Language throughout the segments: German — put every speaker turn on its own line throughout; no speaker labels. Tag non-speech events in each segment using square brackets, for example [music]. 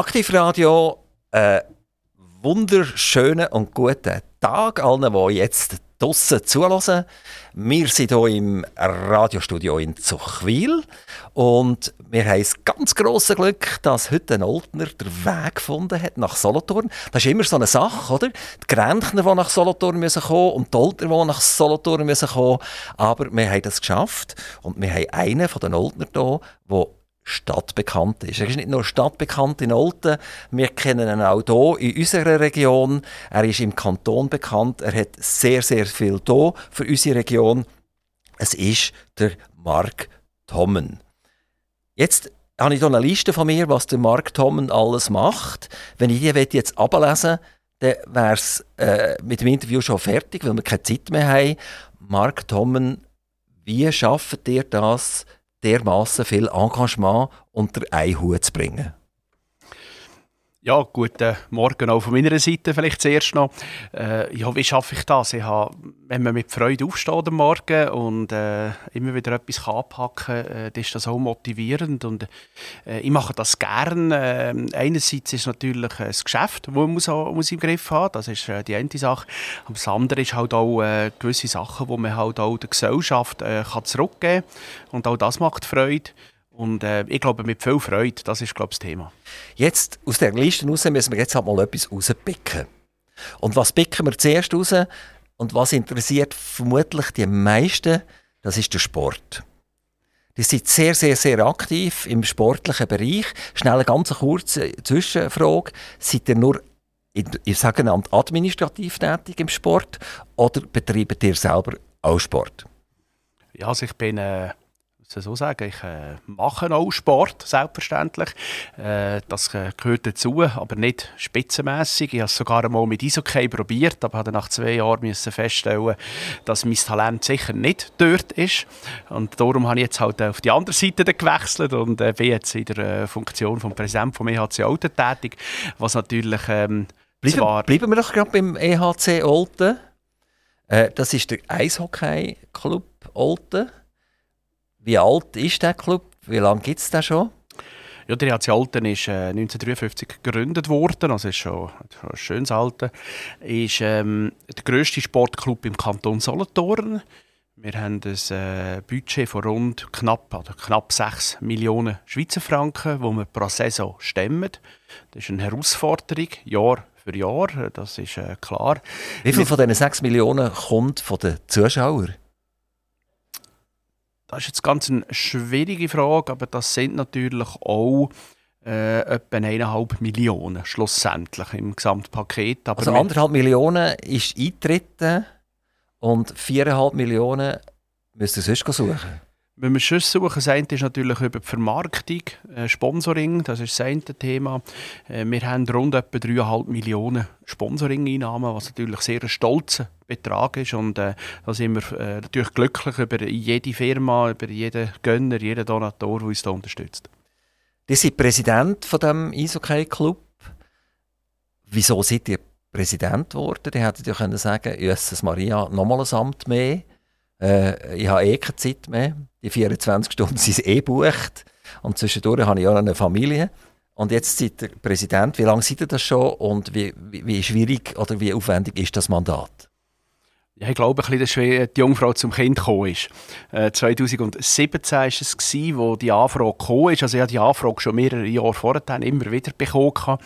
Aktivradio, äh, wunderschönen und guten Tag allen, die jetzt draussen zulassen. Wir sind hier im Radiostudio in Zuchwil und wir haben das ganz grosse Glück, dass heute ein Oldner den Weg gefunden hat nach Solothurn. Das ist immer so eine Sache, oder? Die Grenchner, die nach Solothurn müssen kommen und die Oldner, die nach Solothurn müssen kommen. Aber wir haben das geschafft und wir haben einen von den Oldner hier, der stadtbekannt ist. Er ist nicht nur stadtbekannt in Olten, wir kennen ihn auch hier in unserer Region. Er ist im Kanton bekannt, er hat sehr, sehr viel hier für unsere Region. Es ist der Mark Tommen. Jetzt habe ich hier eine Liste von mir, was der Mark Tommen alles macht. Wenn ich die jetzt ablesen dann wäre es äh, mit dem Interview schon fertig, weil wir keine Zeit mehr haben. Mark Tommen, wie schafft ihr das, dermaßen viel Engagement unter einen Hut zu bringen?
Ja, guten Morgen auch von meiner Seite vielleicht zuerst noch. Äh, ja, wie schaffe ich das? Ich habe, wenn man mit Freude aufsteht am Morgen und äh, immer wieder etwas anpacken kann, äh, ist das auch motivierend und äh, ich mache das gern. Äh, einerseits ist natürlich ein Geschäft, das man muss, muss im Griff haben, das ist äh, die eine Sache. Aber das andere ist halt auch gewisse Sachen, die man halt auch der Gesellschaft kann zurückgeben kann und auch das macht Freude. Und äh, ich glaube, mit viel Freude, das ist glaube ich, das Thema.
Jetzt, aus der Liste raus, müssen wir jetzt halt mal etwas rauspicken. Und was picken wir zuerst raus? Und was interessiert vermutlich die meisten? Das ist der Sport. Die sind sehr, sehr, sehr aktiv im sportlichen Bereich. Schnell eine ganz kurze Zwischenfrage. Seid ihr nur in, in sogenannt administrativ tätig im Sport oder betreibt ihr selber auch Sport?
Ja, also ich bin äh, so sagen. Ich äh, mache auch Sport, selbstverständlich. Äh, das äh, gehört dazu, aber nicht spitzenmässig. Ich habe es sogar einmal mit Eishockey probiert, aber habe nach zwei Jahren müssen feststellen, dass mein Talent sicher nicht dort ist. Und darum habe ich jetzt halt auf die andere Seite gewechselt und äh, bin jetzt in der äh, Funktion des Präsidenten vom EHC Olten tätig, was natürlich ähm,
bleiben, zwar... Bleiben wir doch gerade beim EHC Olten. Äh, das ist der Eishockey-Club Olten. Wie alt ist der Club? Wie lange gibt es den schon?
Ja, der HC Alten ist äh, 1953 gegründet worden, also ist schon, schon ein schönes Alter. Ist ähm, der grösste Sportclub im Kanton Solothurn. Wir haben ein äh, Budget von rund knapp, also knapp 6 Millionen Schweizer Franken, die wir pro Saison stemmen. Das ist eine Herausforderung, Jahr für Jahr, das ist äh, klar.
Wie viel von diesen 6 Millionen kommt von den Zuschauern?
Das ist jetzt ganz eine schwierige Frage, aber das sind natürlich auch äh, etwa 1,5 Millionen schlussendlich im Gesamtpaket.
Aber also 1,5 Millionen ist eingetreten und 4,5 Millionen müsst ihr sonst suchen.
Wenn wir Schüsse suchen, das eine ist natürlich über die Vermarktung, äh, Sponsoring, das ist das eine Thema. Äh, wir haben rund etwa 3,5 Millionen Sponsoring-Einnahmen, was natürlich sehr ein stolzer Betrag ist. Und äh, da sind wir äh, natürlich glücklich über jede Firma, über jeden Gönner, jeden Donator, der uns da unterstützt.
Sie sind Präsident von dem Eishockey-Club. Wieso seid ihr Präsident geworden? Die hättet ja können sagen, Jesus Maria, nochmal ein Amt mehr. Äh, ich habe eh keine Zeit mehr. Die 24 Stunden sind eh bucht. Und zwischendurch habe ich auch eine Familie. Und jetzt seid ihr Präsident. Wie lange seid ihr das schon und wie, wie, wie schwierig oder wie aufwendig ist das Mandat?
Ja, ich glaube, ein bisschen, dass die Jungfrau zum Kind gekommen ist. Äh, 2017 war es, gewesen, wo die Anfrage gekommen ist. Also ich habe die Anfrage schon mehrere Jahre vorher immer wieder bekommen.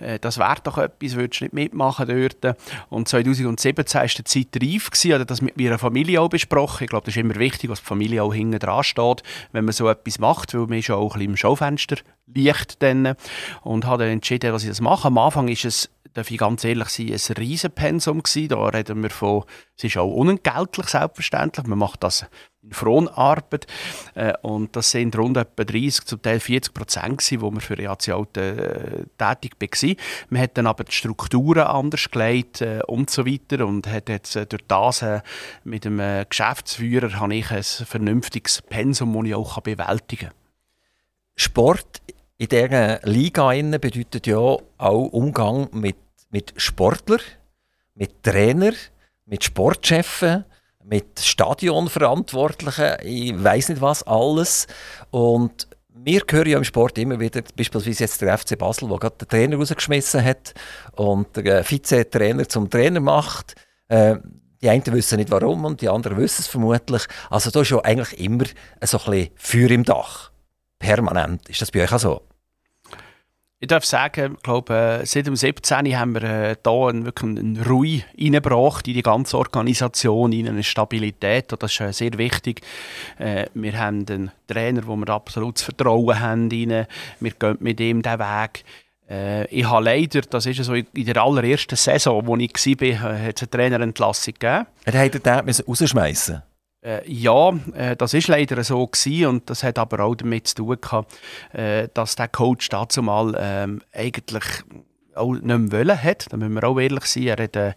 Äh, das wäre doch etwas, würdest du nicht mitmachen dort. Und 2017 war die Zeit reif. Gewesen. Ich habe das mit meiner Familie auch besprochen. Ich glaube, das ist immer wichtig, dass die Familie auch hinten dran steht, wenn man so etwas macht, weil man ist auch ein bisschen im Schaufenster liegt dann. Und habe dann entschieden, dass ich das mache. Am Anfang ist es darf ich ganz ehrlich sein, ein Riesenpensum gewesen. Da reden wir von, es ist auch unentgeltlich, selbstverständlich. Man macht das in Fronarbeit. Äh, und das sind rund etwa 30, zum Teil 40 Prozent gewesen, wo wir für EAC Alten äh, tätig waren. Man hat dann aber die Strukturen anders gelegt äh, und so weiter und hat jetzt äh, durch das äh, mit dem äh, Geschäftsführer habe ich ein vernünftiges Pensum, das ich auch bewältigen kann.
Sport in dieser Liga bedeutet ja auch Umgang mit mit Sportlern, mit Trainern, mit Sportchefen, mit Stadionverantwortlichen, ich weiß nicht was alles. Und wir hören ja im Sport immer wieder, beispielsweise jetzt der FC Basel, der gerade den Trainer rausgeschmissen hat und der äh, Vize-Trainer zum Trainer macht. Äh, die einen wissen nicht warum und die anderen wissen es vermutlich. Also da ist ja eigentlich immer so ein bisschen Feuer im Dach. Permanent. Ist das bei euch auch so?
Ich darf sagen, ich glaube, äh, seit dem 17. haben wir äh, da einen, wirklich einen Ruhe reingebracht in die ganze Organisation, in eine Stabilität. Und das ist äh, sehr wichtig. Äh, wir haben einen Trainer, wo wir absolutes Vertrauen haben. Rein. Wir gehen mit ihm diesen Weg. Ich habe leider, das ist so in der allerersten Saison, wo ich war, äh, hat es eine Trainerentlassung gegeben.
Er hat den rausschmeißen
äh, ja, äh, das ist leider so gewesen und das hat aber auch damit zu tun gehabt, äh, dass der Coach dazu mal ähm, eigentlich auch nicht mehr wollen hat. Da müssen wir auch ehrlich sein. Er hat, äh,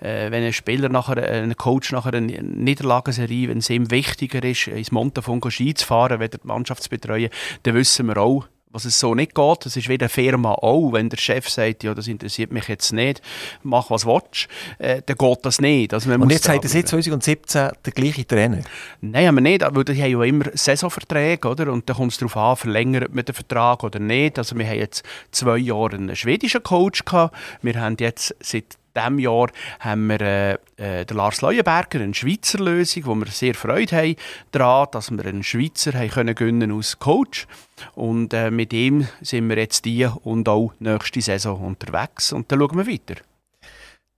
äh wenn ein Spieler nachher, äh, ein Coach nach einer Niederlagenserie, wenn es ihm wichtiger ist, ins Montafon Ski zu fahren, weder die Mannschaft zu betreuen, dann wissen wir auch, was es so nicht geht. Das ist wie eine Firma auch. Wenn der Chef sagt, ja, das interessiert mich jetzt nicht, mach was willst, äh, dann geht das nicht. Also
Und jetzt er seit 2017 der gleiche Trainer?
Nein, haben wir nicht, weil die haben ja immer Saisonverträge, oder? Und da kommt es darauf an, verlängert man den Vertrag oder nicht. Also wir haben jetzt zwei Jahre einen schwedischen Coach gehabt. Wir haben jetzt seit diesem Jahr haben wir äh, äh, den Lars Leuenberger, eine Schweizer Lösung, wo wir sehr Freude haben daran, dass wir einen Schweizer haben können gewinnen als Coach und äh, mit ihm sind wir jetzt die und auch nächste Saison unterwegs und dann schauen wir weiter.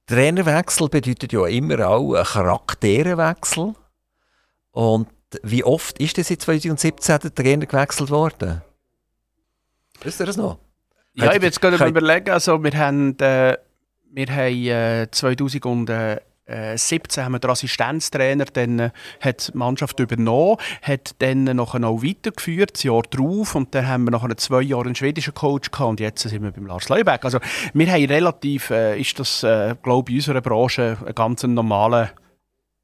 Trainerwechsel bedeutet ja immer auch einen Charakterwechsel und wie oft ist das in 2017 der Trainer gewechselt worden? Wisst ihr das noch?
Ja, ich will jetzt gerade überlegen, also wir haben äh, wir haben äh, 2017 haben wir den Assistenztrainer, dann äh, hat die Mannschaft übernommen, hat dann noch auch weitergeführt, das Jahr drauf, und dann haben wir nach zwei Jahren einen schwedischen Coach gehabt und jetzt sind wir beim Lars Leubeck. Also wir haben relativ, äh, ist das, äh, glaube ich, in unserer Branche ein ganz normaler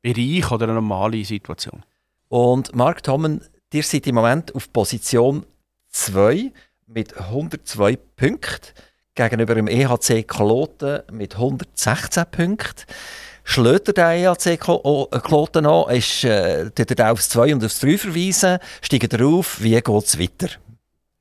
Bereich oder eine normale Situation.
Und Mark Tommen, ihr seid im Moment auf Position 2 mit 102 Punkten gegenüber dem EHC Kloten mit 116 Punkten. Schlägt der EHC Kloten an, ist, äh, er aufs 2 und aufs 3 verweisen, steigt er auf, wie geht es weiter?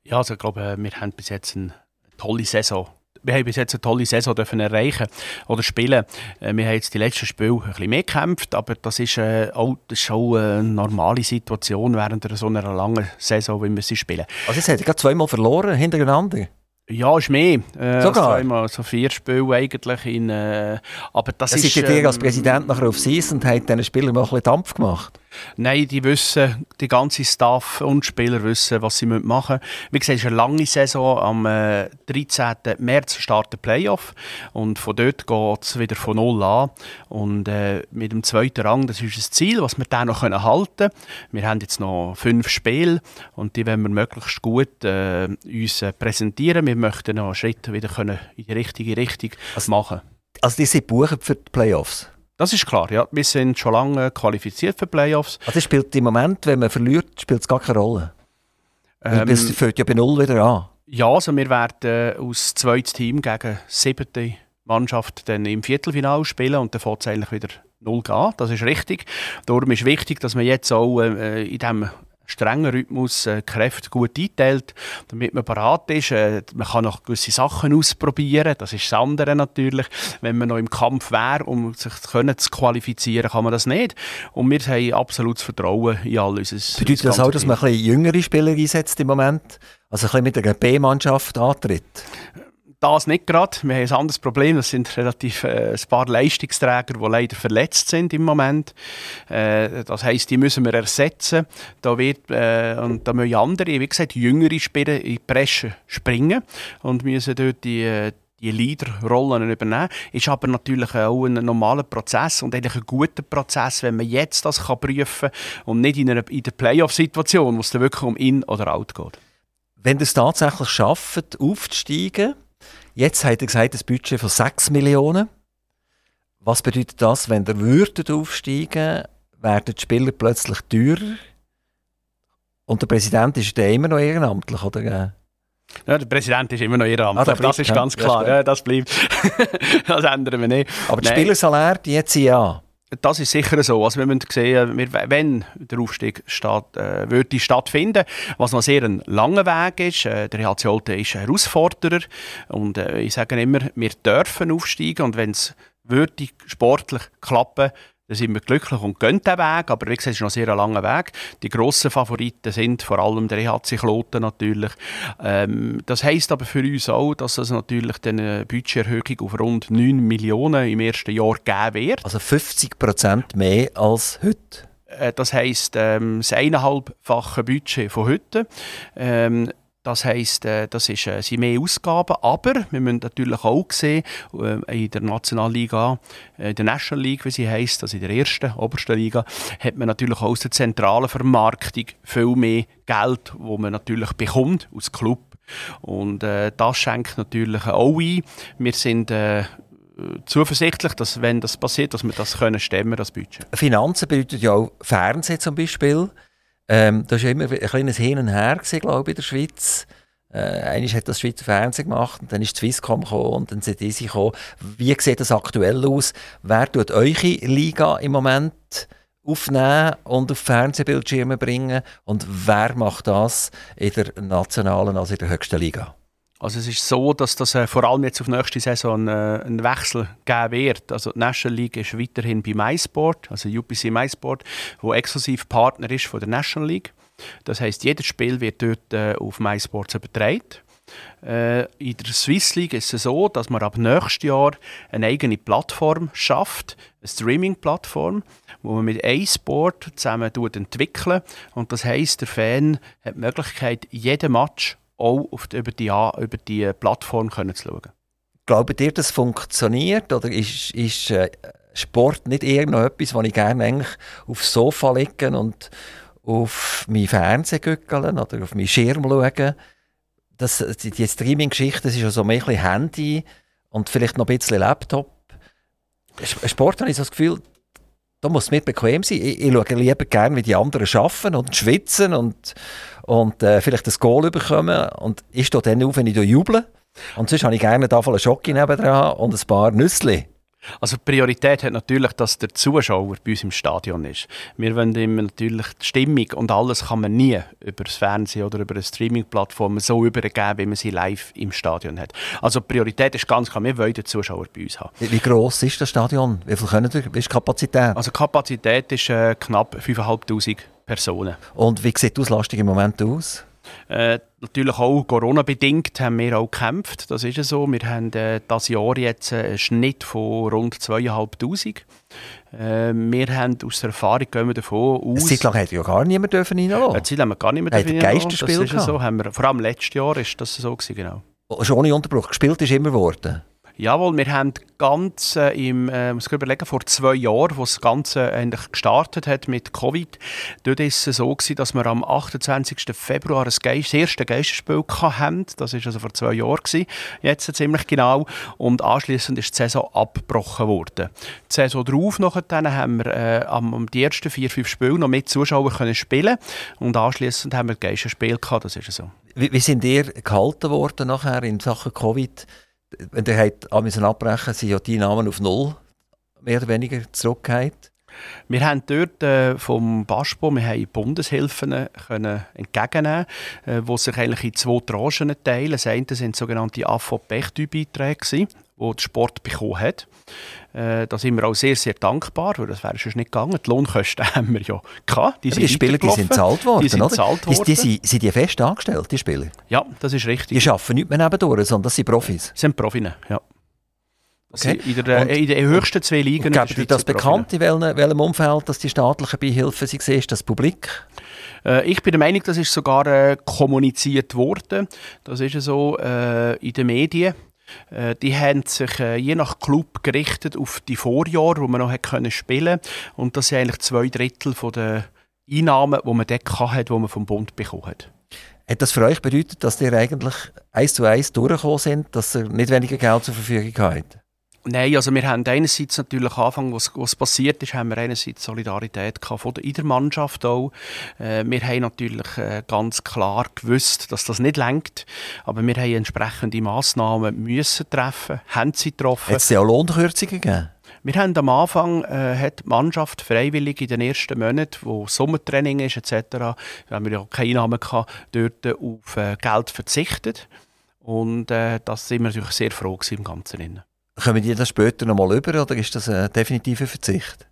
Ja, also ich glaube, wir haben bis jetzt eine tolle Saison wir haben bis jetzt eine tolle Saison dürfen erreichen oder spielen. Äh, wir haben jetzt die letzten Spiele ein bisschen mehr gekämpft, aber das ist, äh, auch, das ist auch eine normale Situation während so einer langen Saison, wie wir sie spielen.
Also jetzt hat er zweimal verloren hintereinander?
Ja, ist mehr. Äh, Sogar? Also so vier Spiele eigentlich. In, äh, aber das, das
ist... Ist ähm, als Präsident nachher auf Season und hat diesen Spielern mal ein bisschen Dampf gemacht?
Nein, die wissen, die ganze Staff und Spieler wissen, was sie machen müssen. Wie gesagt, es ist eine lange Saison. Am äh, 13. März startet Playoff und von dort geht es wieder von Null an. Und äh, mit dem zweiten Rang, das ist das Ziel, was wir dann noch halten können. Wir haben jetzt noch fünf Spiele und die wollen wir möglichst gut äh, uns äh, präsentieren. Wir möchten noch Schritte wieder können in die richtige Richtung also, machen.
Also die sind buchen für die Playoffs?
Das ist klar, ja. Wir sind schon lange qualifiziert für Playoffs.
Also spielt im Moment, wenn man verliert, spielt es gar keine Rolle? Ähm, es fällt ja bei Null wieder an.
Ja, also wir werden äh, aus zweites Team gegen siebte Mannschaft dann im Viertelfinale spielen und dann fängt es eigentlich wieder null an. Das ist richtig. Darum ist wichtig, dass man jetzt auch äh, in diesem strengen Rhythmus äh, Kräfte gut einteilt, damit man parat ist. Äh, man kann noch gewisse Sachen ausprobieren, das ist das andere natürlich. Wenn man noch im Kampf wäre, um sich können zu qualifizieren, kann man das nicht. Und wir haben absolutes Vertrauen in all unser
Bedeutet das auch, dass man ein bisschen jüngere Spieler einsetzt im Moment? Also ein bisschen mit einer B-Mannschaft antritt?
Das nicht gerade. Wir haben ein anderes Problem. Das sind relativ äh, ein paar Leistungsträger, die leider verletzt sind im Moment. Äh, das heisst, die müssen wir ersetzen. Da wird, äh, und da müssen andere, wie gesagt, jüngere Spieler in die Presse springen und müssen dort die, äh, die Leaderrollen übernehmen. Ist aber natürlich auch ein normaler Prozess und eigentlich ein guter Prozess, wenn man jetzt das kann prüfen kann und nicht in, einer, in der Playoff-Situation, wo es dann wirklich um In oder Out geht.
Wenn ihr es tatsächlich schafft, aufzusteigen, Jetzt hat er gesagt, ein Budget von 6 Millionen. Was bedeutet das, wenn der würdet aufsteigen, werden die Spieler plötzlich teurer? Und der Präsident ist der immer noch ehrenamtlich, oder?
Ja, der Präsident ist immer noch ehrenamtlich, ah, das ist ganz klar. Ja, das bleibt. [laughs] das ändern wir nicht.
Aber die Spielersalär, die jetzt ja.
Das ist sicher so. Also wir müssen sehen, wenn der Aufstieg statt, äh, würde stattfinden, was noch sehr ein langer Weg ist. Äh, der HC Olten ist ein Herausforderer und äh, ich sage immer, wir dürfen aufsteigen und wenn es würde sportlich klappen, dann sind wir glücklich und gehen den Weg, aber wie gesagt, es ist noch sehr ein langer Weg. Die grossen Favoriten sind vor allem der EHC Kloten natürlich. Ähm, das heisst aber für uns auch, dass es natürlich eine Budgeterhöhung auf rund 9 Millionen im ersten Jahr geben wird.
Also 50 Prozent mehr als heute?
Äh, das heisst, ähm, das eineinhalbfache Budget von heute. Ähm, das heisst, äh, das ist, äh, sind mehr Ausgaben, aber wir müssen natürlich auch sehen, äh, in der Nationalliga, in der National League, wie sie heisst, also in der ersten, obersten Liga, hat man natürlich auch aus der zentralen Vermarktung viel mehr Geld, wo man natürlich bekommt aus Club. Und äh, das schenkt natürlich auch ein. Wir sind äh, zuversichtlich, dass wenn das passiert, dass wir das können stemmen, das Budget.
Finanzen bedeutet ja auch Fernsehen zum Beispiel. Ähm, das war immer ein kleines Hin und Her, glaube ich, in der Schweiz. Äh, Einmal hat das Schweizer Fernsehen gemacht, und dann ist die Swisscom gekommen und dann sind diese gekommen. Wie sieht das aktuell aus? Wer tut eure Liga im Moment aufnehmen und auf Fernsehbildschirme bringen? Und wer macht das in der nationalen, also in der höchsten Liga?
Also es ist so, dass das äh, vor allem jetzt auf nächste Saison äh, einen Wechsel geben wird. Also die National League ist weiterhin bei MySport, also UPC MySport, wo exklusiv Partner ist von der National League. Das heißt, jedes Spiel wird dort äh, auf MySports übertragen. Äh, in der Swiss League ist es so, dass man ab nächstes Jahr eine eigene Plattform schafft, eine Streaming-Plattform, wo man mit iSport zusammen entwickelt. Und das heißt, der Fan hat die Möglichkeit, jeden Match auch auf über, die, über die Plattform können zu schauen.
Glaubt ihr, das funktioniert? Oder ist, ist äh, Sport nicht eher noch etwas, was ich gerne eigentlich aufs Sofa legen und auf mein Fernsehen gückeln oder auf meinen Schirm schauen? Das, die, die Streaming-Geschichte, ist ja so ein Handy und vielleicht noch ein bisschen Laptop. Sport habe ich so das Gefühl, da muss es mir bequem sein. Ich, ich schaue lieber gerne, wie die anderen arbeiten und schwitzen und, und äh, vielleicht ein Goal bekommen. Und ich stehe dann auf, wenn ich juble. Und sonst habe ich gerne eine Tafel Schocke nebenan und ein paar Nüsse.
Also die Priorität hat natürlich, dass der Zuschauer bei uns im Stadion ist. Wir wollen immer natürlich die Stimmung und alles kann man nie über das Fernsehen oder über eine Streaming-Plattform so übergeben, wie man sie live im Stadion hat. Also die Priorität ist ganz klar, wir wollen den Zuschauer bei uns haben.
Wie gross ist das Stadion? Wie viel können ihr? Wie ist die Kapazität?
Also die Kapazität ist äh, knapp 5'500 Personen.
Und wie sieht die Auslastung im Moment aus?
Äh, natürlich auch Corona-bedingt haben wir auch gekämpft. Das ist so. Wir haben äh, das Jahr jetzt einen Schnitt von rund 2'500. Äh, wir haben aus der Erfahrung gehen wir davon aus...
Eine Zeit lang hätte ja gar niemand dürfen reinlassen.
Eine Zeit lang haben wir gar niemand
dürfen Geisterspiel
Das ist so. Haben wir, vor allem letztes Jahr ist das so gewesen, genau.
Schon ohne Unterbruch. Gespielt ist immer geworden.
Jawohl, wir haben ganz äh, im, äh, muss überlegen, vor zwei Jahren, wo das Ganze eigentlich gestartet hat mit Covid, dort ist es so gewesen, dass wir am 28. Februar das, Geist, das erste Geisterspiel hatten. Das ist also vor zwei Jahren gewesen, jetzt ziemlich genau. Und anschließend ist die Saison abgebrochen worden. Die Saison darauf nachher haben wir äh, am, die ersten vier, fünf Spiele noch mit Zuschauern können spielen und anschließend haben wir das Geisterspiel gehabt. Das ist so.
Wie, wie sind ihr gehalten worden nachher in Sachen Covid? Wenn ihr habt abbrechen abbrechen, sind ja die Namen auf Null mehr oder weniger zurückgefallen.
Wir haben dort äh, vom BASPO wir haben Bundeshilfen können entgegennehmen, äh, die sich eigentlich in zwei Tranchen teilen. Das eine sind sogenannte AFO-Bechtü-Beiträge, die der Sport bekommen hat. Äh, da sind wir auch sehr, sehr dankbar, weil das wäre schon nicht gegangen. Die Lohnkosten [laughs] haben wir ja gehabt.
Die, die Spieler die sind bezahlt worden,
die sind oder? Worden.
Die, die, sind, die fest angestellt, die Spieler?
Ja, das ist richtig.
Die arbeiten nicht mehr nebendurch, sondern das sind Profis?
Das sind Profis, ja. Okay. In, der, in den höchsten zwei Ligen.
Gäbe dir das bekannt, in welchem, welchem Umfeld dass die staatlichen Beihilfen sind? Ist das publik?
Äh, ich bin der Meinung, das ist sogar äh, kommuniziert worden. Das ist so äh, in den Medien. Äh, die haben sich äh, je nach Club gerichtet auf die Vorjahre, wo man noch können spielen Und das sind eigentlich zwei Drittel von der Einnahmen, die man dort hatte, die man vom Bund bekommen hat.
Hat das für euch bedeutet, dass ihr eigentlich eins zu eins durchgekommen sind, dass ihr nicht weniger Geld zur Verfügung habt?
Nein, also wir haben einerseits natürlich am Anfang, was, was passiert ist, haben wir einerseits Solidarität von der, in der Mannschaft auch. Äh, wir haben natürlich äh, ganz klar gewusst, dass das nicht lenkt, aber wir haben entsprechende Massnahmen müssen treffen, haben sie getroffen.
Hat es ja auch Lohnkürzungen gegeben?
Wir haben am Anfang äh, hat die Mannschaft freiwillig in den ersten Monaten, wo Sommertraining ist etc., haben wir ja keine Einnahmen gehabt, dort auf äh, Geld verzichtet. Und äh, das sind wir natürlich sehr froh im Ganzen.
Kommen die das später noch mal über oder ist das ein definitiver Verzicht?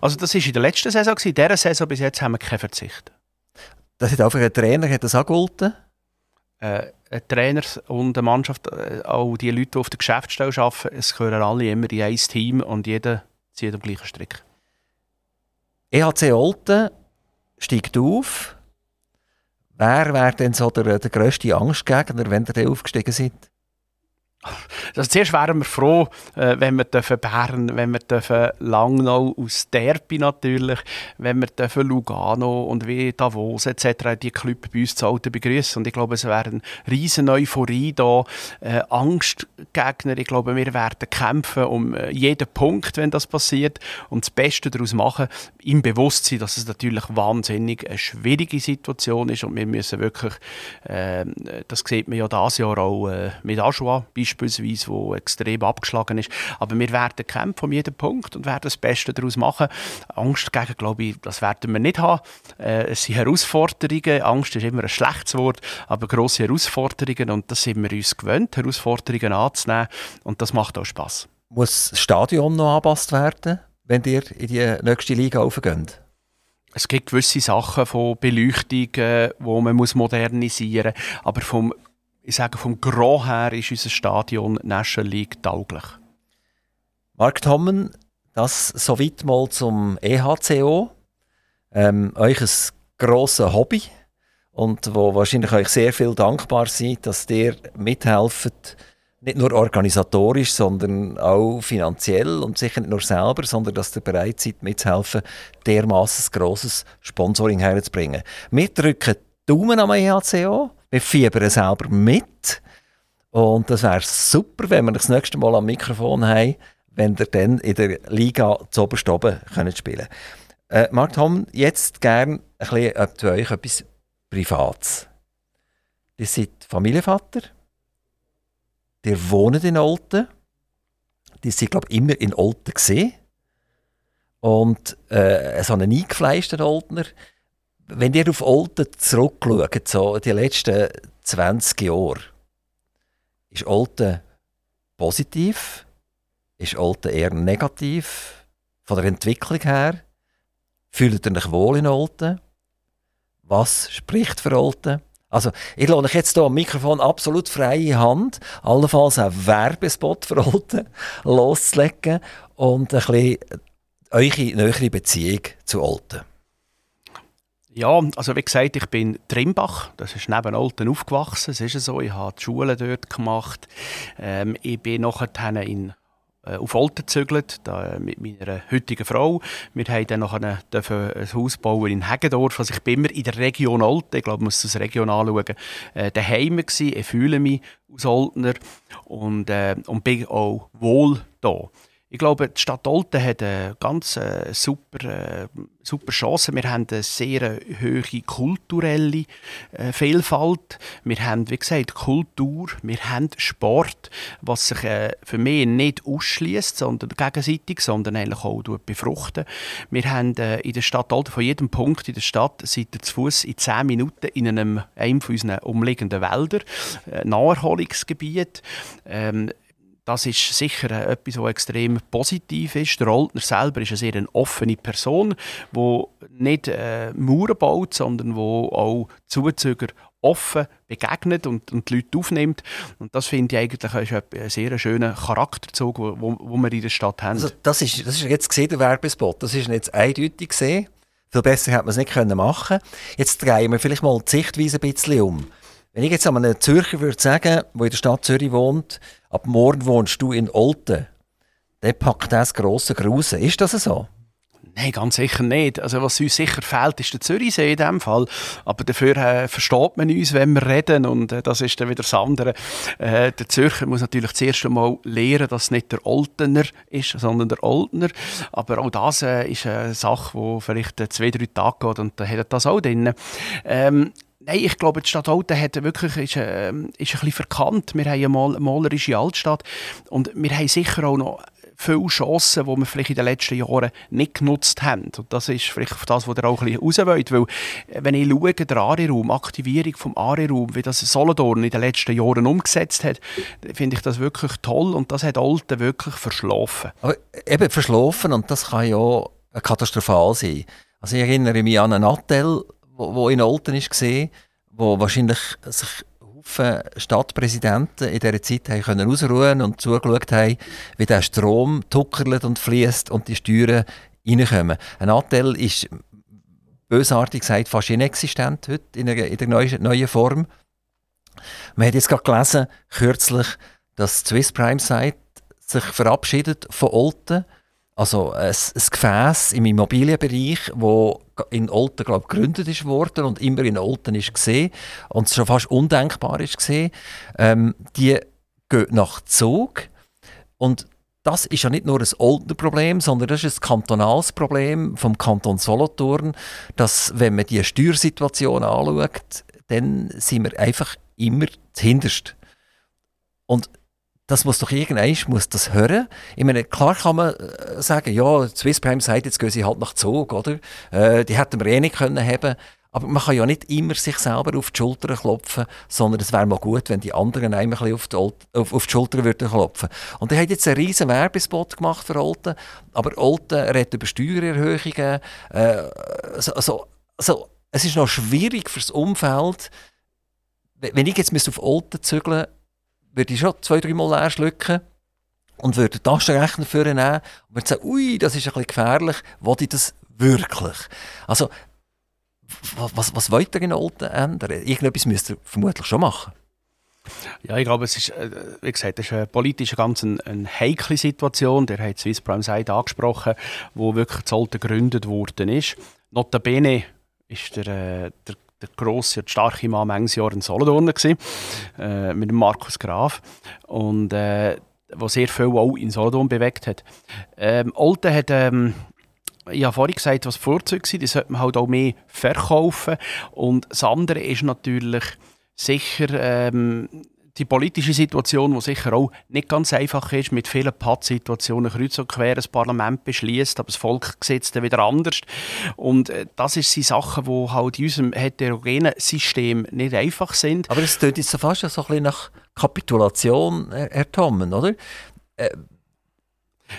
Also das war in der letzten Saison. In dieser Saison bis jetzt haben wir keinen Verzicht.
Das hat einfach ein Trainer hat das angehalten?
Äh, ein Trainer und eine Mannschaft, äh, auch die Leute, die auf der Geschäftsstelle arbeiten, es gehören alle immer in ein Team und jeder zieht am gleichen Strick.
EHC Olten steigt auf. Wer wäre denn so der, der grösste Angstgegner, wenn ihr aufgestiegen seid?
Also zuerst wären wir froh, äh, wenn wir dürfen Bern, wenn wir dürfen Langnau aus Derby natürlich, wenn wir dürfen Lugano und wie Davos etc. die Club bei uns zu Alten begrüßen. Und ich glaube, es wäre eine riesen Euphorie da, äh, Angstgegner. Ich glaube, wir werden kämpfen um äh, jeden Punkt, wenn das passiert, und das Beste daraus machen, im Bewusstsein, dass es natürlich wahnsinnig eine schwierige Situation ist und wir müssen wirklich, äh, das sieht man ja dieses Jahr auch äh, mit Aschua beispielsweise, wo extrem abgeschlagen ist. Aber wir werden kämpfen um jeden Punkt und werden das Beste daraus machen. Angst gegen, glaube ich, das werden wir nicht haben. Äh, es sind Herausforderungen. Angst ist immer ein schlechtes Wort, aber grosse Herausforderungen und das sind wir uns gewöhnt, Herausforderungen anzunehmen und das macht auch Spaß.
Muss das Stadion noch angepasst werden, wenn ihr in die nächste Liga aufgeht?
Es gibt gewisse Sachen von Beleuchtung, äh, wo man muss modernisieren muss. Aber vom ich sage, vom Gros her ist unser Stadion National League tauglich.
Mark Tommen, das soweit mal zum EHCO. Ähm, euch ein grosses Hobby und wo wahrscheinlich euch sehr viel dankbar seid, dass ihr mithelft, nicht nur organisatorisch, sondern auch finanziell und sicher nicht nur selber, sondern dass ihr bereit seid, mitzuhelfen, dermaßen grosses Sponsoring herzubringen. Wir drücken Daumen am EHCO wir fiebern selber mit. Und das wäre super, wenn wir das nächste Mal am Mikrofon haben, wenn wir dann in der Liga zu oberst oben können spielen. Äh, Mark Tom, jetzt gerne ein bisschen zu euch etwas Privates. Ihr seid Familienvater, ihr wohnt in Olten, die sind glaube ich immer in Olten gesehen und äh, so einen eingefleischten Oltener wenn ihr auf Olten zurückschaut, so die letzten 20 Jahre, ist Olten positiv? Ist Olten eher negativ? Von der Entwicklung her? Fühlt ihr euch wohl in Olten? Was spricht für Olten? Also, ich lasse euch jetzt hier am Mikrofon absolut freie Hand, allenfalls einen Werbespot für Olten loszulegen und ein bisschen eure nähere Beziehung zu Olten.
Ja, also wie gesagt, ich bin Trimbach, das ist neben Olten aufgewachsen, es ist so, ich habe die Schule dort gemacht. Ähm, ich bin nachher in äh, auf Olten gezügelt, da, mit meiner heutigen Frau. Wir haben dann noch ein Haus bauen in Heggendorf. Also ich bin immer in der Region Olten, ich glaube, man muss das Region anschauen, äh, daheim gewesen. Ich fühle mich als Oltner und, äh, und bin auch wohl da. Ich glaube, die Stadt Olten hat eine ganz äh, super, äh, super Chance. Wir haben eine sehr hohe kulturelle äh, Vielfalt. Wir haben, wie gesagt, Kultur, wir haben Sport, was sich äh, für mich nicht ausschließt, sondern gegenseitig, sondern eigentlich auch befruchten. Wir haben äh, in der Stadt Olten, von jedem Punkt in der Stadt, seid ihr zu Fuß in 10 Minuten in einem, einem von umliegenden Wäldern, äh, Naherholungsgebiet. Ähm, das ist sicher etwas, was extrem positiv ist. Der Oldner selber ist eine sehr offene Person, die nicht äh, Mauern baut, sondern die auch Zuzüger offen begegnet und, und die Leute aufnimmt. Und das finde ich eigentlich ein sehr schöner Charakterzug, wo, wo, wo wir in der Stadt haben. Also
das, ist, das ist jetzt gesehen, der Werbespot. Das ist jetzt eindeutig gesehen. Viel besser hätte man es nicht können machen Jetzt drehen wir vielleicht mal die Sichtweise ein bisschen um. Wenn ich jetzt an einem Zürcher würde sagen, der in der Stadt Zürich wohnt, ab morgen wohnst du in Olten, dann packt das grosse Grusen. Ist das so?
Nein, ganz sicher nicht. Also was uns sicher fehlt, ist der Zürichsee in diesem Fall. Aber dafür äh, versteht man uns, wenn wir reden und äh, das ist dann wieder das andere. Äh, der Zürcher muss natürlich zuerst einmal lernen, dass es nicht der Oltener ist, sondern der Oldner. Aber auch das äh, ist eine Sache, die vielleicht äh, zwei, drei Tage geht und da hat das auch drin. Ähm, Nein, ich glaube, die Stadt Olten hat wirklich, ist, äh, ist ein bisschen verkannt. Wir haben eine mal, malerische Altstadt und wir haben sicher auch noch viele Chancen, die wir vielleicht in den letzten Jahren nicht genutzt haben. Und das ist vielleicht das, was ihr auch ein bisschen raus wollt. Weil, äh, wenn ich schaue, der ARI-Raum, Aktivierung vom ARI-Raum, wie das Solothurn in den letzten Jahren umgesetzt hat, finde ich das wirklich toll und das hat Olten wirklich verschlafen.
Aber eben verschlafen und das kann ja katastrophal sein. Also ich erinnere mich an einen Nattel, wo, in Olten war, wo wahrscheinlich sich Haufen Stadtpräsidenten in dieser Zeit haben können ausruhen und zugeschaut haben, wie der Strom tuckert und fließt und die Steuern reinkommen. Ein Nattel ist bösartig gesagt fast inexistent heute in der, in der neuen, neuen Form. Man hat jetzt gerade gelesen, kürzlich, dass Swiss Prime Site sich verabschiedet von Olten also ein, ein Gefäß im Immobilienbereich, wo in Olten glaub, gegründet ist worden und immer in Olten ist gesehen und schon fast undenkbar ist gesehen. Ähm, die gehen nach Zug und das ist ja nicht nur ein Oltener Problem, sondern das ist ein kantonales Problem vom Kanton Solothurn, dass wenn man die Steuersituation anschaut, dann sind wir einfach immer zuhinterst. Und das muss doch irgendein muss das hören. Ich meine, klar kann man äh, sagen, ja, Swiss Prime sagt, jetzt gehen sie halt nach Zug, oder? Äh, die hätten wir eh nicht können haben. Aber man kann ja nicht immer sich selber auf die Schulter klopfen, sondern es wäre mal gut, wenn die anderen einem ein auf die, auf, auf die Schulter würden klopfen. Und er hat jetzt einen riesen Werbespot gemacht für Olten, aber Olten redet über Steuererhöhungen. Äh, so, so, so, es ist noch schwierig fürs Umfeld. Wenn ich jetzt auf Olten zügeln würde ich schon zwei, dreimal leer schlucken und würde den Taschenrechner vornehmen und würde sagen, ui, das ist ein bisschen gefährlich, wollte ich das wirklich? Also, was, was wollt ihr in Olten ändern? Irgendetwas müsst ihr vermutlich schon machen.
Ja, ich glaube, es ist, äh, wie gesagt, es ist eine politisch ganz eine, eine heikle Situation. Der hat Swiss Prime Side angesprochen, wo wirklich Zolten gegründet worden ist. Notabene ist der, äh, der der grosse und starke Mann manches Jahr in Solothurn äh, mit Markus Graf und äh, was sehr viel auch in Solothurn bewegt hat. Ähm, Olten hat ähm, ich habe vorhin gesagt, was Vorzüge sind, die sollte man halt auch mehr verkaufen. Und das andere ist natürlich sicher ähm, die politische Situation, die sicher auch nicht ganz einfach ist, mit vielen Pattsituationen kreuz und quer das Parlament beschließt, aber das Volk sitzt dann wieder anders. Und äh, das ist die Sachen, die halt in unserem heterogenen System nicht einfach sind.
Aber es tut jetzt so fast so ein bisschen nach Kapitulation, Herr Tommen, oder? Äh,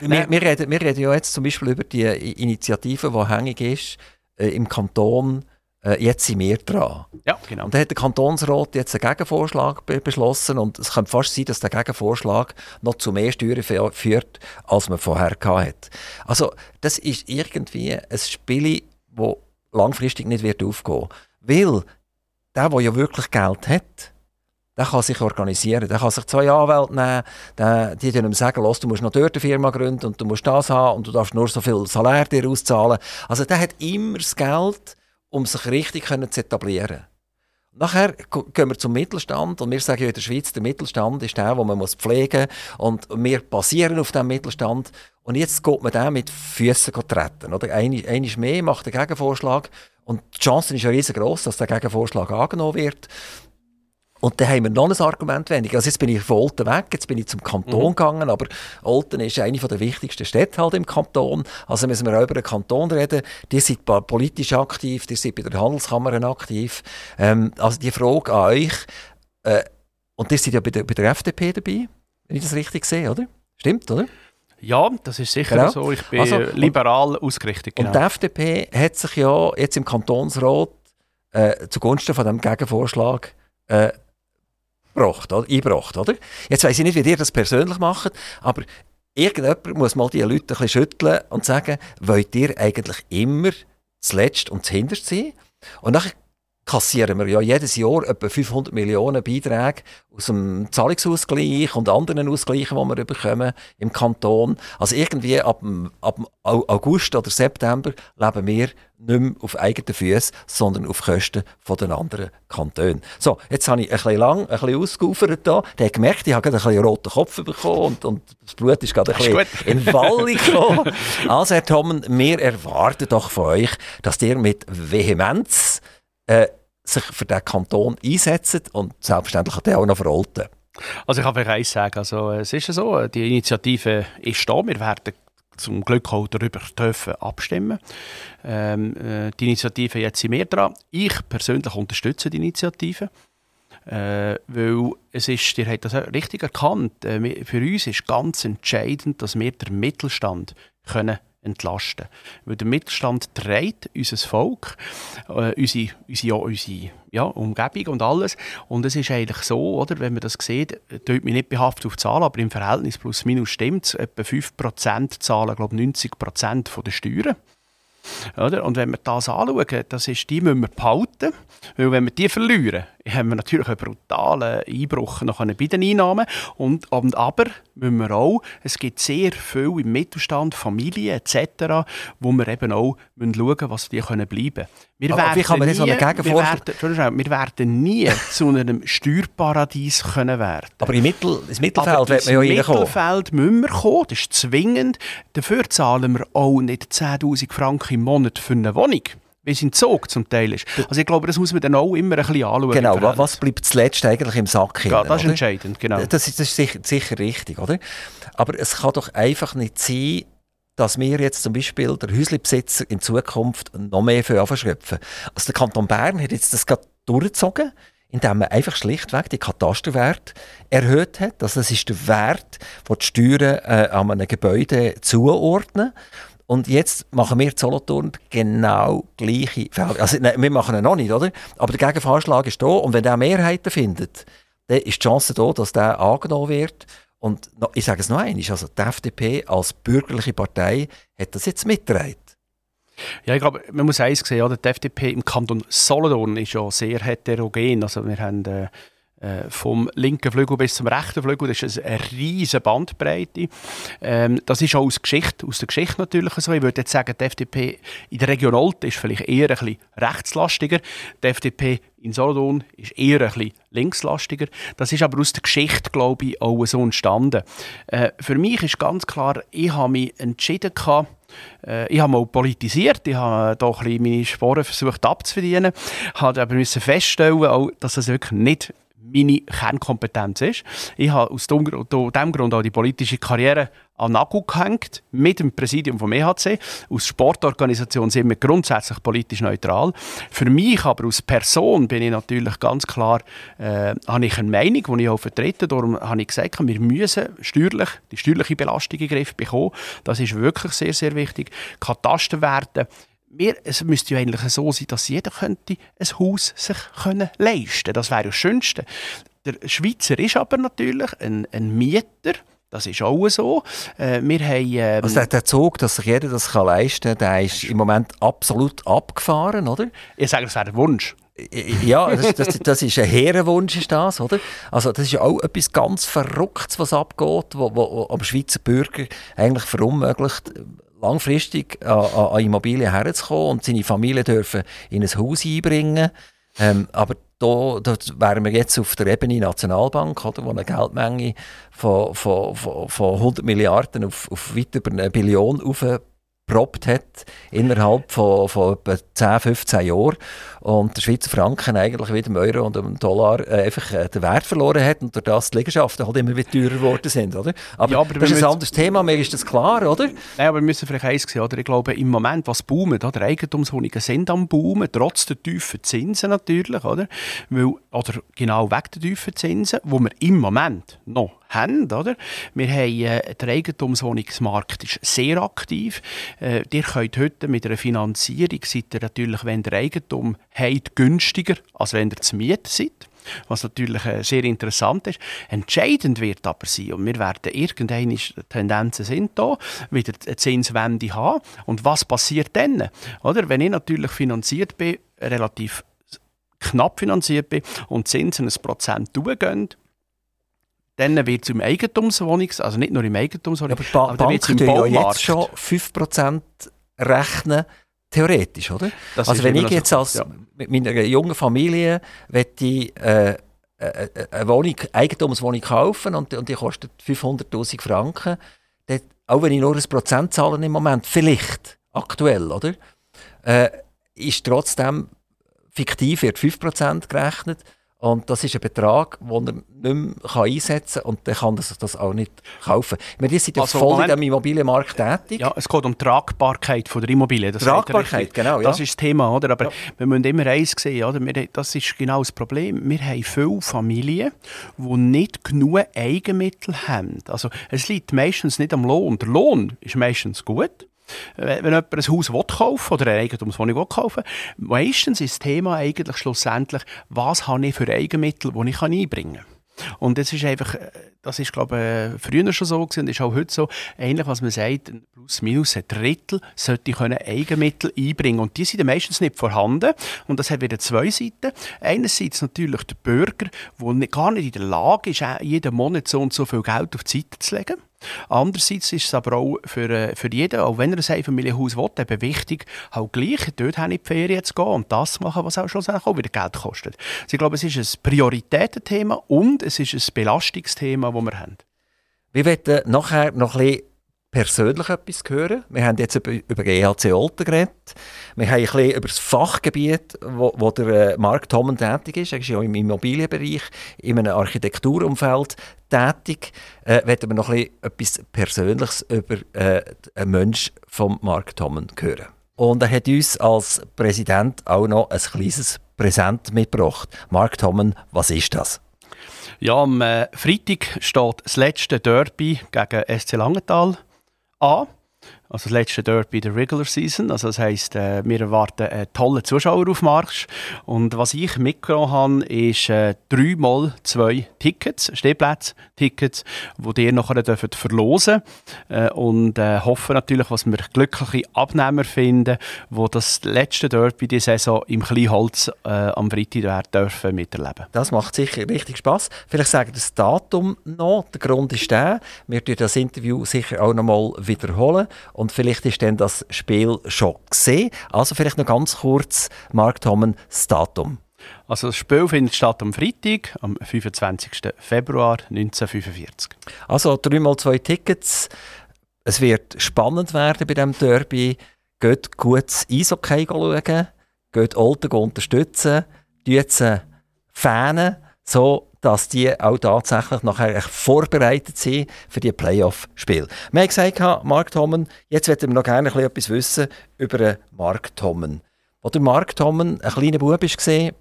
wir, wir, reden, wir reden ja jetzt zum Beispiel über die Initiative, die hängig ist äh, im Kanton äh, jetzt sind wir dran.
Ja, genau.
Und da hat der Kantonsrat jetzt einen Gegenvorschlag be beschlossen und es könnte fast sein, dass der Gegenvorschlag noch zu mehr Steuern führt, als man vorher hatte. Also das ist irgendwie ein Spiel, das langfristig nicht wird aufgehen Weil der, der ja wirklich Geld hat, der kann sich organisieren. Der kann sich zwei Anwälte nehmen, der, die ihm sagen, los, du musst noch dort eine Firma gründen und du musst das haben und du darfst nur so viel Salär dir auszahlen. Also der hat immer das Geld, um sich richtig zu etablieren. Nachher gehen wir zum Mittelstand und wir sagen ja in der Schweiz, der Mittelstand ist der, den man pflegen muss und wir basieren auf diesem Mittelstand und jetzt geht man den mit Füßen treten. Oder? Einmal mehr macht der Gegenvorschlag und die Chance ist ja riesengroß, dass der Gegenvorschlag angenommen wird. Und dann haben wir noch ein Argument weniger. Also jetzt bin ich von Olten weg, jetzt bin ich zum Kanton mhm. gegangen, aber Olten ist eine der wichtigsten Städte halt im Kanton. Also müssen wir auch über den Kanton reden. Die sind politisch aktiv, die sind bei der Handelskammer aktiv. Ähm, also die Frage an euch, äh, und ihr seid ja bei der, bei der FDP dabei, wenn ich das richtig sehe, oder? Stimmt, oder?
Ja, das ist sicher genau. so. Ich bin also, liberal und, ausgerichtet.
Genau. Und die FDP hat sich ja jetzt im Kantonsrat äh, zugunsten von dem Gegenvorschlag äh, gebracht, oder? eingebracht. Oder? Jetzt weiß ich nicht, wie ihr das persönlich macht, aber irgendjemand muss mal die Leute ein bisschen schütteln und sagen, wollt ihr eigentlich immer zuletzt und zuhinterst sein? Und dann kassieren wir ja jedes Jahr etwa 500 Millionen Beiträge aus dem Zahlungsausgleich und anderen Ausgleichen, die wir bekommen im Kanton. Also irgendwie ab, ab August oder September leben wir nicht mehr auf eigenen Füßen, sondern auf Kosten der anderen Kantone. So, jetzt habe ich ein bisschen lang, ein bisschen ausgeufert hier. Der hat gemerkt, ich habe gerade ein bisschen roten Kopf bekommen und, und das Blut ist gerade ein bisschen in Wallung gekommen. Also, Herr Tommen, wir erwarten doch von euch, dass ihr mit Vehemenz äh, sich für den Kanton einsetzt und selbstverständlich hat er auch noch verolten.
Also ich kann vielleicht eins sagen, also es ist so, die Initiative ist da, wir werden zum Glück auch darüber dürfen abstimmen. Ähm, äh, die Initiative jetzt sind wir dran. Ich persönlich unterstütze die Initiative. Äh, weil es ist, ihr habt das richtig erkannt, äh, für uns ist ganz entscheidend, dass wir den Mittelstand können entlasten Weil der Mittelstand trägt unser Volk, äh, unsere, unsere, unsere ja, Umgebung und alles. Und es ist eigentlich so, oder, wenn man das sieht, tut mich nicht behaftet auf Zahlen, aber im Verhältnis plus minus stimmt es, etwa 5% zahlen, glaube 90% der Steuern. Oder? Und wenn wir das anschauen, das ist, die müssen wir behalten, weil wenn wir die verlieren, haben wir natürlich einen brutalen Einbruch bei den Einnahmen. Und, und, aber müssen wir auch, es gibt sehr viel im Mittelstand, Familien etc., wo wir eben auch müssen schauen müssen, was die können bleiben können.
Wir aber wie kann man das so wir, werden,
wir werden nie [laughs] zu einem Steuerparadies können werden.
Aber im Mittel, ins Mittelfeld wird man ja
reinkommen. Ins Mittelfeld müssen wir kommen, das ist zwingend. Dafür zahlen wir auch nicht 10'000 Franken im Monat für eine Wohnung wie es im Zug zum Teil ist. Also ich glaube, das muss man dann auch immer ein bisschen anschauen.
Genau, was bleibt zuletzt eigentlich im Sack
Ja, das ist oder? entscheidend, genau.
Das ist, das ist sicher, sicher, richtig, oder? Aber es kann doch einfach nicht sein, dass wir jetzt zum Beispiel der Häuslebesitzer in Zukunft noch mehr für verschröpfen. Also der Kanton Bern hat jetzt das gerade durchgezogen, indem man einfach schlichtweg die Katasterwert erhöht hat. Also das ist der Wert, den die Steuern äh, an einem Gebäude zuordnen. Und jetzt machen wir Solothurn genau gleiche Fälle. Also, nein, wir machen ihn noch nicht, oder? Aber der Gegenvorschlag ist da. Und wenn der Mehrheiten findet, dann ist die Chance da, dass der angenommen wird. Und ich sage es noch einmal, also die FDP als bürgerliche Partei hat das jetzt mitgetragen.
Ja, ich glaube, man muss eins sehen, oder? die FDP im Kanton Solothurn ist ja sehr heterogen. Also wir haben äh, vom linken Flügel bis zum rechten Flügel. Das ist eine riesige Bandbreite. Ähm, das ist auch aus, Geschichte, aus der Geschichte natürlich so. Ich würde jetzt sagen, die FDP in der Region Olt ist vielleicht eher ein bisschen rechtslastiger. Die FDP in Solothurn ist eher ein bisschen linkslastiger. Das ist aber aus der Geschichte, glaube ich, auch so entstanden. Äh, für mich ist ganz klar, ich habe mich entschieden, gehabt, äh, ich habe mal politisiert, ich habe da meine Sporen versucht abzuverdienen, habe aber müssen feststellen, dass das wirklich nicht meine Kernkompetenz ist. Ich habe aus dem Grund auch die politische Karriere an Nagel gehängt, mit dem Präsidium vom EHC. Aus Sportorganisation sind wir grundsätzlich politisch neutral. Für mich aber als Person bin ich natürlich ganz klar, äh, habe ich eine Meinung, die ich auch vertrete. Darum habe ich gesagt, wir müssen steuerlich, die steuerliche Belastung in den Griff bekommen. Das ist wirklich sehr, sehr wichtig. Katasterwerte wir, es müsste ja eigentlich so sein, dass jeder könnte ein Haus sich können leisten Das wäre das Schönste. Der Schweizer ist aber natürlich ein, ein Mieter. Das ist auch so. Äh, wir haben, ähm,
also der, der Zug, dass sich jeder das kann leisten kann, der ist im Moment absolut abgefahren, oder?
Ich sage, das wäre ein Wunsch.
Ja, das, das, das, ist ein Herrenwunsch, ist das, oder? Also das ist ja auch etwas ganz Verrücktes, was abgeht, wo am Schweizer Bürger eigentlich verunmöglicht, langfristig an, an Immobilien herzukommen und seine Familie dürfen in ein Haus einbringen. Ähm, aber da, da wären wir jetzt auf der Ebene Nationalbank, oder, wo eine Geldmenge von, von, von, von 100 Milliarden auf, auf weit über eine Billion aufbaut proppt hat innerhalb von, von etwa 10, 15 Jahren und der Schweizer Franken eigentlich wieder dem Euro und dem Dollar äh, einfach äh, den Wert verloren hat und durch das die Liegenschaften halt immer wieder teurer geworden sind, oder? Aber, ja, aber das ist ein anderes Thema, mir ist das klar, oder?
Nein, aber wir müssen vielleicht eins sehen, oder? Ich glaube, im Moment, was boomt, oder? Eigentumswohnungen sind am boomen, trotz der tiefen Zinsen natürlich, oder? Weil, oder genau wegen der tiefen Zinsen, wo wir im Moment noch haben. Oder? Wir haben, äh, der Eigentumswohnungsmarkt ist sehr aktiv. Äh, ihr könnt heute mit einer Finanzierung, seid ihr natürlich, wenn ihr Eigentum habt, günstiger, als wenn ihr zu Miete seid was natürlich äh, sehr interessant ist. Entscheidend wird aber sein, und wir werden irgendeine Tendenzen sind da, wieder eine Zinswende haben. Und was passiert dann? Oder? Wenn ich natürlich finanziert bin, relativ knapp finanziert bin und Zinsen ein Prozent gehen, dann wird es im Eigentumswohnung, also nicht nur im Eigentumswohnung,
ja, aber, aber wird es im ja jetzt schon 5% rechnen, theoretisch, oder? Das also wenn ich jetzt als ja. mit meiner jungen Familie ich, äh, äh, äh, eine Wohnung, Eigentumswohnung kaufen und, und die kostet 500'000 Franken, dann, auch wenn ich nur ein Prozent zahle im Moment, vielleicht, aktuell, oder? Äh, ist trotzdem fiktiv wird 5% gerechnet Und das ist ein Betrag, den er nicht mehr einsetzen kann und dann kann er sich das auch nicht kaufen. Die sind ja also, voll Moment. in dem Immobilienmarkt tätig.
Ja, es geht um die Tragbarkeit von der Immobilie.
Das Tragbarkeit, genau.
Ja. Das ist das Thema, oder? Aber ja. wir müssen immer eins sehen, oder? Wir, das ist genau das Problem. Wir haben viele Familien, die nicht genug Eigenmittel haben. Also es liegt meistens nicht am Lohn. Der Lohn ist meistens gut. Wenn jemand ein Haus will kaufen oder eine Eigentumswohnung will kaufen meistens ist das Thema eigentlich schlussendlich, was habe ich für Eigenmittel, die ich einbringen kann. Und das ist einfach, das ist glaube ich früher schon so gewesen und ist auch heute so, ähnlich was man sagt, plus minus ein Drittel sollte ich Eigenmittel einbringen und die sind meistens nicht vorhanden und das hat wieder zwei Seiten. Einerseits natürlich der Bürger, der gar nicht in der Lage ist, jeden Monat so und so viel Geld auf die Seite zu legen. Andererseits ist es aber auch für, äh, für jeden, auch wenn er ein Einfamilienhaus will, eben wichtig, halt gleich dort in die Ferien zu gehen und das zu machen, was auch schlussendlich auch wieder Geld kostet. Also ich glaube, es ist ein Prioritätenthema und es ist ein Belastungsthema, das wir haben.
Wir werden nachher noch ein bisschen persönlich etwas hören. Wir haben jetzt über, über EHC Olten geredet. Wir haben ein bisschen über das Fachgebiet, wo, wo der äh, Mark Tommen tätig ist. Er ist ja im Immobilienbereich, in einem Architekturumfeld tätig. Äh, werden wir noch etwas Persönliches über äh, einen Menschen von Mark Tommen hören. Und er hat uns als Präsident auch noch ein kleines Präsent mitgebracht. Mark Tommen, was ist das?
Ja, am äh, Freitag steht das letzte Derby gegen SC Langenthal an. Also das letzte Derby der Regular Season. Also das heisst, äh, wir erwarten einen tollen Zuschaueraufmarsch. Und was ich mitgenommen habe, ist äh, dreimal zwei Tickets, Stehplätze, Tickets, die ihr nachher dürft verlosen äh, Und äh, hoffen natürlich, dass wir glückliche Abnehmer finden, die das letzte Derby die Saison im Kleinholz äh, am Freitag dürfen miterleben.
Das macht sicher richtig Spass. Vielleicht sagen das Datum noch. Der Grund ist der, wir werden das Interview sicher auch noch mal wiederholen und vielleicht ist dann das Spiel schon gesehen. Also vielleicht noch ganz kurz, Mark Tommen, das Datum.
Also das Spiel findet statt am Freitag, am 25. Februar 1945.
Also dreimal zwei Tickets. Es wird spannend werden bei diesem Derby. Geht gut das Eishockey schauen, geht Olten unterstützen, tut Fans, so dass die auch tatsächlich nachher vorbereitet sind für die Playoff-Spiele. Wir haben gesagt, Mark Tommen, jetzt möchten wir noch gerne etwas wissen über Mark Tommen. Als der Mark Tommen ein kleiner Bub war,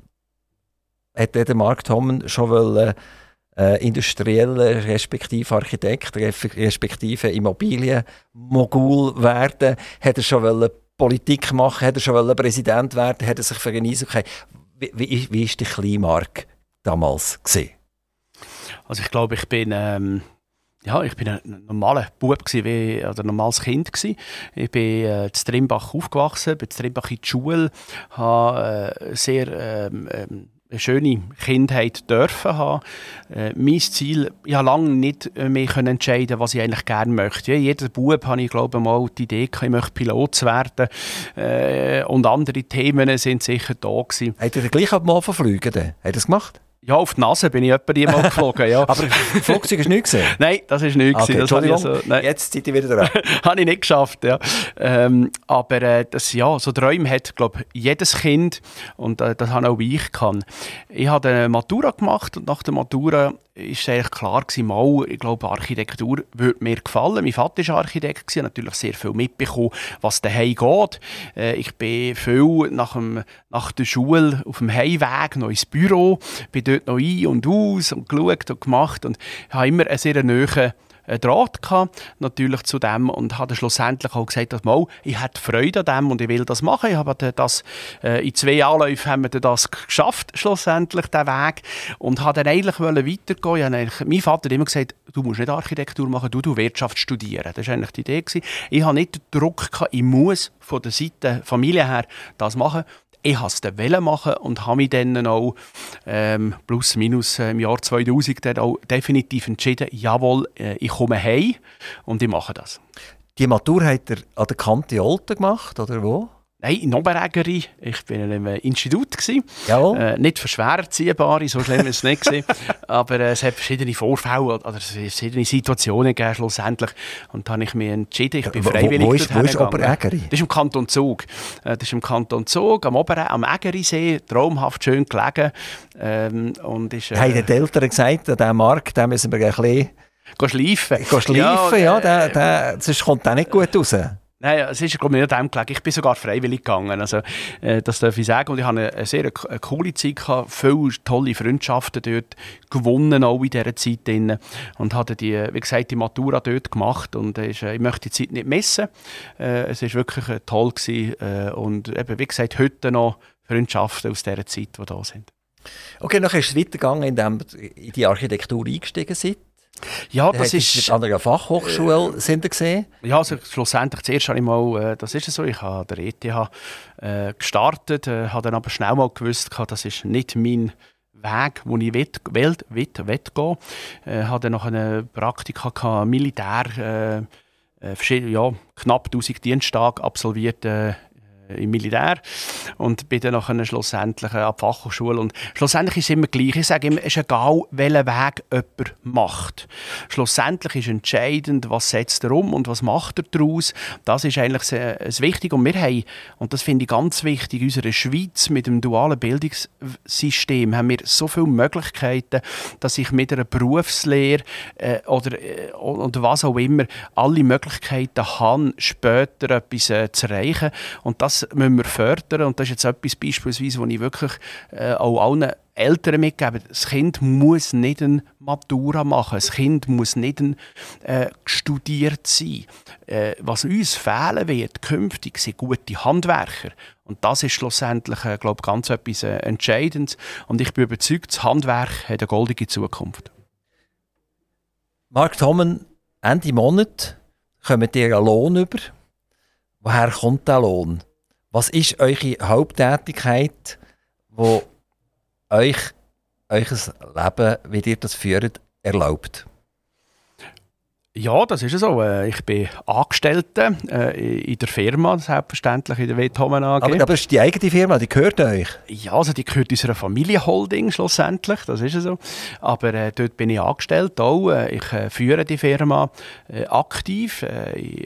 hat der Mark Tommen schon wollen, äh, industrieller respektive Architekt respektive Immobilienmogul werden, hat er schon wollen Politik machen, hat er schon wollen Präsident werden, hat er sich für ein Eishockey. Wie, wie, wie ist der kleine Mark damals gesehen?
Also ich glaube, ich bin ähm, ja, ich bin ein normaler Bub gewesen, wie, oder ein normales Kind gewesen. Ich bin äh, in Trimbach aufgewachsen, bin in Trimbach in die Schule, habe äh, sehr ähm, ähm, eine schöne Kindheit dürfen haben. Äh, mein Ziel, ich habe lange nicht mehr können entscheiden, was ich eigentlich gerne möchte. Ja, jeder Bub habe ich glaube mal die Idee, ich möchte Pilot werden. Äh, und andere Themen sind sicher da gewesen.
Hat er gleich mal verfliegen? Hat er das gemacht?
Ja, auf die Nase bin ich etwa mal [laughs] geflogen, ja.
Aber Flugzeug du nicht gesehen?
Nein, das ist nicht
okay, das Entschuldigung, so, nein. jetzt seid ihr wieder dran. [laughs]
habe ich nicht geschafft, ja. Ähm, aber äh, das, ja, so Träume hat, glaube jedes Kind und äh, das habe auch ich kann. Ich habe eine Matura gemacht und nach der Matura ist eigentlich klar gewesen, mal, ich glaube, Architektur würde mir gefallen. Mein Vater war Architekt, gewesen, natürlich sehr viel mitbekommen, was daheim geht. Äh, ich bin viel nach, dem, nach der Schule auf dem Heimweg noch ins Büro, bin dort noch ein und aus und geschaut und gemacht und habe immer eine sehr nahe einen Draht gehabt, natürlich zu dem und habe schlussendlich auch gesagt, dass mal, ich hätte Freude an dem und ich will das machen. Ich habe das, äh, in zwei Anläufen haben wir das geschafft, schlussendlich, den Weg. Und habe dann eigentlich weitergehen eigentlich, Mein Vater hat immer gesagt, du musst nicht Architektur machen, du, du Wirtschaft studieren. Das war eigentlich die Idee. Gewesen. Ich habe nicht den Druck gehabt, ich muss von der Seite Familie her das machen ich wollte es machen und habe mich dann auch ähm, plus minus äh, im Jahr 2000 dann auch definitiv entschieden, jawohl, äh, ich komme heim und ich mache das.
Die Matur hat er an der Kante Olten gemacht, oder wo?
Nein, in Oberägeri. Ich war in einem Institut.
Äh,
nicht für schwererziehbare, so schlimm war es nicht. [laughs] Aber äh, es hat verschiedene Vorfälle oder verschiedene Situationen gegeben schlussendlich. Und da habe ich mich entschieden, ich bin freiwillig
wo, wo ist, wo ist Oberägeri?
Das ist im Kanton Zug. Äh, das ist im Kanton Zug, am, Ober am Ägerisee, traumhaft schön gelegen. Ähm, und ist,
äh, haben die Eltern gesagt, an diesem Markt den müssen wir ein bisschen...
Schleifen.
Schleifen, ja, ja der, der, sonst kommt der nicht gut raus.
Nein, es ist glaube ich, nicht dem gelegen. Ich bin sogar freiwillig gegangen. Also, äh, das darf ich sagen. Und ich hatte eine, sehr eine coole Zeit, gehabt, viele tolle Freundschaften dort gewonnen, auch in dieser Zeit. Drin. Und hatte die, wie gesagt, die Matura dort gemacht. Und äh, ich möchte die Zeit nicht missen. Äh, es war wirklich äh, toll. Gewesen. Und eben, wie gesagt, heute noch Freundschaften aus dieser Zeit, die da sind.
Okay, dann ist es weitergegangen, indem ihr in die Architektur eingestiegen seid.
Ja, das ist...
An einer Fachhochschule äh, sind gesehen?
Ja, also schlussendlich zuerst habe ich mal, äh, das ist so, ich habe der ETH äh, gestartet, äh, habe dann aber schnell mal gewusst, das ist nicht mein Weg, wo ich will, will, will, will gehen. Äh, habe dann noch eine Praktika gehabt, Militär, äh, ja, knapp 1000 Diensttage absolviert äh, im Militär und bin dann nachher schlussendlich äh, an die Fachhochschule und schlussendlich ist es immer gleich. Ich sage immer, es ist egal, welchen Weg jemand macht. Schlussendlich ist entscheidend, was setzt er um und was macht er daraus. Das ist eigentlich das Wichtige und wir haben, und das finde ich ganz wichtig, in unserer Schweiz mit dem dualen Bildungssystem haben wir so viele Möglichkeiten, dass ich mit einer Berufslehre äh, oder, äh, oder was auch immer alle Möglichkeiten habe, später etwas äh, zu erreichen und das das müssen wir fördern und das ist jetzt etwas beispielsweise, wo ich wirklich äh, auch allen Eltern mitgebe, das Kind muss nicht eine Matura machen, das Kind muss nicht ein, äh, studiert sein. Äh, was uns fehlen wird künftig, sind gute Handwerker. Und das ist schlussendlich, äh, glaube ganz etwas äh, Entscheidendes. Und ich bin überzeugt, das Handwerk hat eine goldige Zukunft.
Mark Thommen, Ende Monat kommt ihr einen Lohn über. Woher kommt der Lohn? Was ist eure Haupttätigkeit, wo euch euer Leben, wie ihr das führt, erlaubt?
Ja, das ist so. Äh, ich bin Angestellter äh, in der Firma, selbstverständlich in der Wethomen AG.
Aber, aber ist die eigene Firma, die gehört euch?
Ja, also die gehört unserer Familienholding schlussendlich, das ist so. Aber äh, dort bin ich angestellt auch. Äh, ich äh, führe die Firma äh, aktiv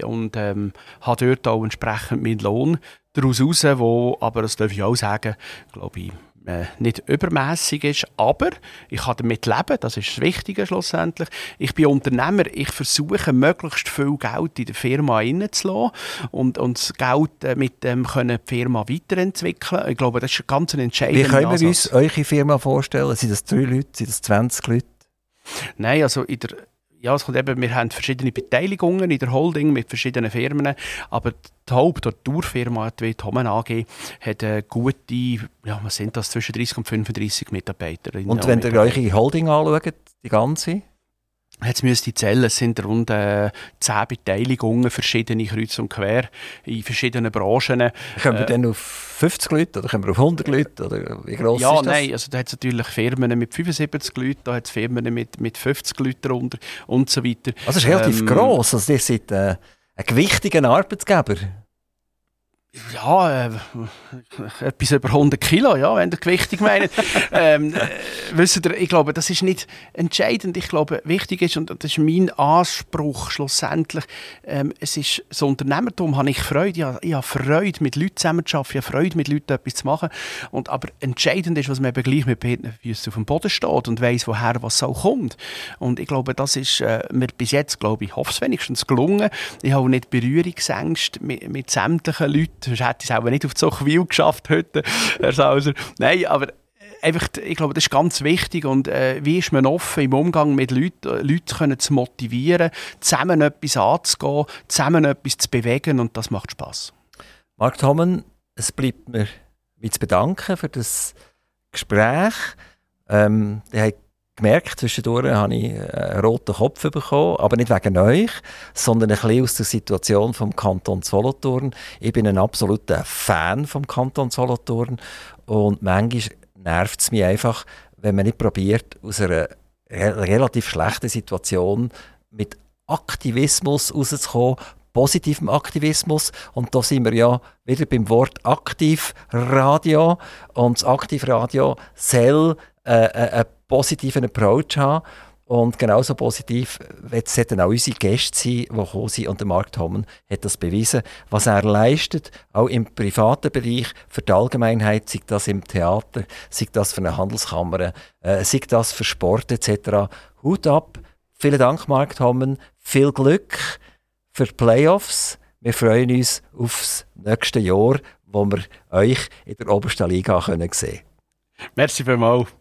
und ähm, habe dort auch entsprechend meinen Lohn daraus raus, wo, aber das darf ich auch sagen, glaube ich, äh, nicht übermäßig ist, aber ich kann damit leben, das ist das Wichtige schlussendlich. Ich bin Unternehmer, ich versuche möglichst viel Geld in der Firma reinzulassen und, und das Geld äh, mit dem können die Firma weiterentwickeln. Ich glaube, das ist ganz ein entscheidender
Wie können wir uns eure Firma vorstellen? Sind das drei Leute, sind das 20 Leute?
Nein, also in der ja, es kommt eben, wir haben verschiedene Beteiligungen in der Holding mit verschiedenen Firmen, aber die Haupt- oder die Urfirma, die Thomen AG, hat eine gute, ja, was sind das, zwischen 30 und 35 Mitarbeiter.
Und wenn ihr eure Holding anschaut, die ganze?
Jetzt müsste ich zählen, es sind rund äh, 10 Beteiligungen, verschiedene kreuz und quer, in verschiedenen Branchen.
Können wir äh, dann auf 50 Leute oder können wir auf 100 Leute? Oder wie groß
ja,
ist das?
nein, also da hat es natürlich Firmen mit 75 Leuten, da hat es Firmen mit, mit 50 Leuten darunter und so weiter.
Also es ist relativ ähm, gross, also ihr seid äh, ein gewichtiger Arbeitgeber
ja, äh, etwas über 100 Kilo, ja, wenn ihr gewichtig meint. [laughs] ähm, äh, ihr, ich glaube, das ist nicht entscheidend. Ich glaube, wichtig ist, und das ist mein Anspruch schlussendlich, ähm, es ist, so Unternehmertum habe ich Freude. Ich habe, ich habe Freude, mit Leuten zusammenzuarbeiten, ich habe Freude, mit Leuten etwas zu machen. Und, aber entscheidend ist, was man eben gleich mit beiden Füßen auf dem Boden steht und weiss, woher was so kommt. Und ich glaube, das ist äh, mir bis jetzt, glaube ich, hoffe es wenigstens gelungen. Ich habe nicht Berührungsängste mit, mit sämtlichen Leuten sonst hätte ich es auch nicht auf Zuchwil geschafft heute, Herr Sauser. Nein, aber äh, einfach, ich glaube, das ist ganz wichtig und äh, wie ist man offen im Umgang mit Leuten, äh, Leute können zu motivieren, zusammen etwas anzugehen, zusammen etwas zu bewegen und das macht Spaß.
Mark Thommen, es bleibt mir mich zu bedanken für das Gespräch. Ähm, gemerkt, zwischendurch habe ich einen roten Kopf bekommen, aber nicht wegen euch, sondern ein bisschen aus der Situation vom Kanton Solothurn. Ich bin ein absoluter Fan vom Kanton Solothurn und manchmal nervt es mich einfach, wenn man nicht probiert, aus einer relativ schlechten Situation mit Aktivismus rauszukommen, positivem Aktivismus. Und da sind wir ja wieder beim Wort Aktivradio. Und das Aktivradio soll äh, einen positiven Approach haben. Und genauso positiv sollten auch unsere Gäste sein, die gekommen sind. Und der Mark Tommen hat das bewiesen. Was er leistet, auch im privaten Bereich, für die Allgemeinheit, sei das im Theater, sei das für eine Handelskammer, äh, sei das für Sport etc. Hut ab. Vielen Dank, Mark Tommen. Viel Glück für die Playoffs. Wir freuen uns aufs nächste Jahr, wo wir euch in der obersten Liga sehen können.
Merci vielmals.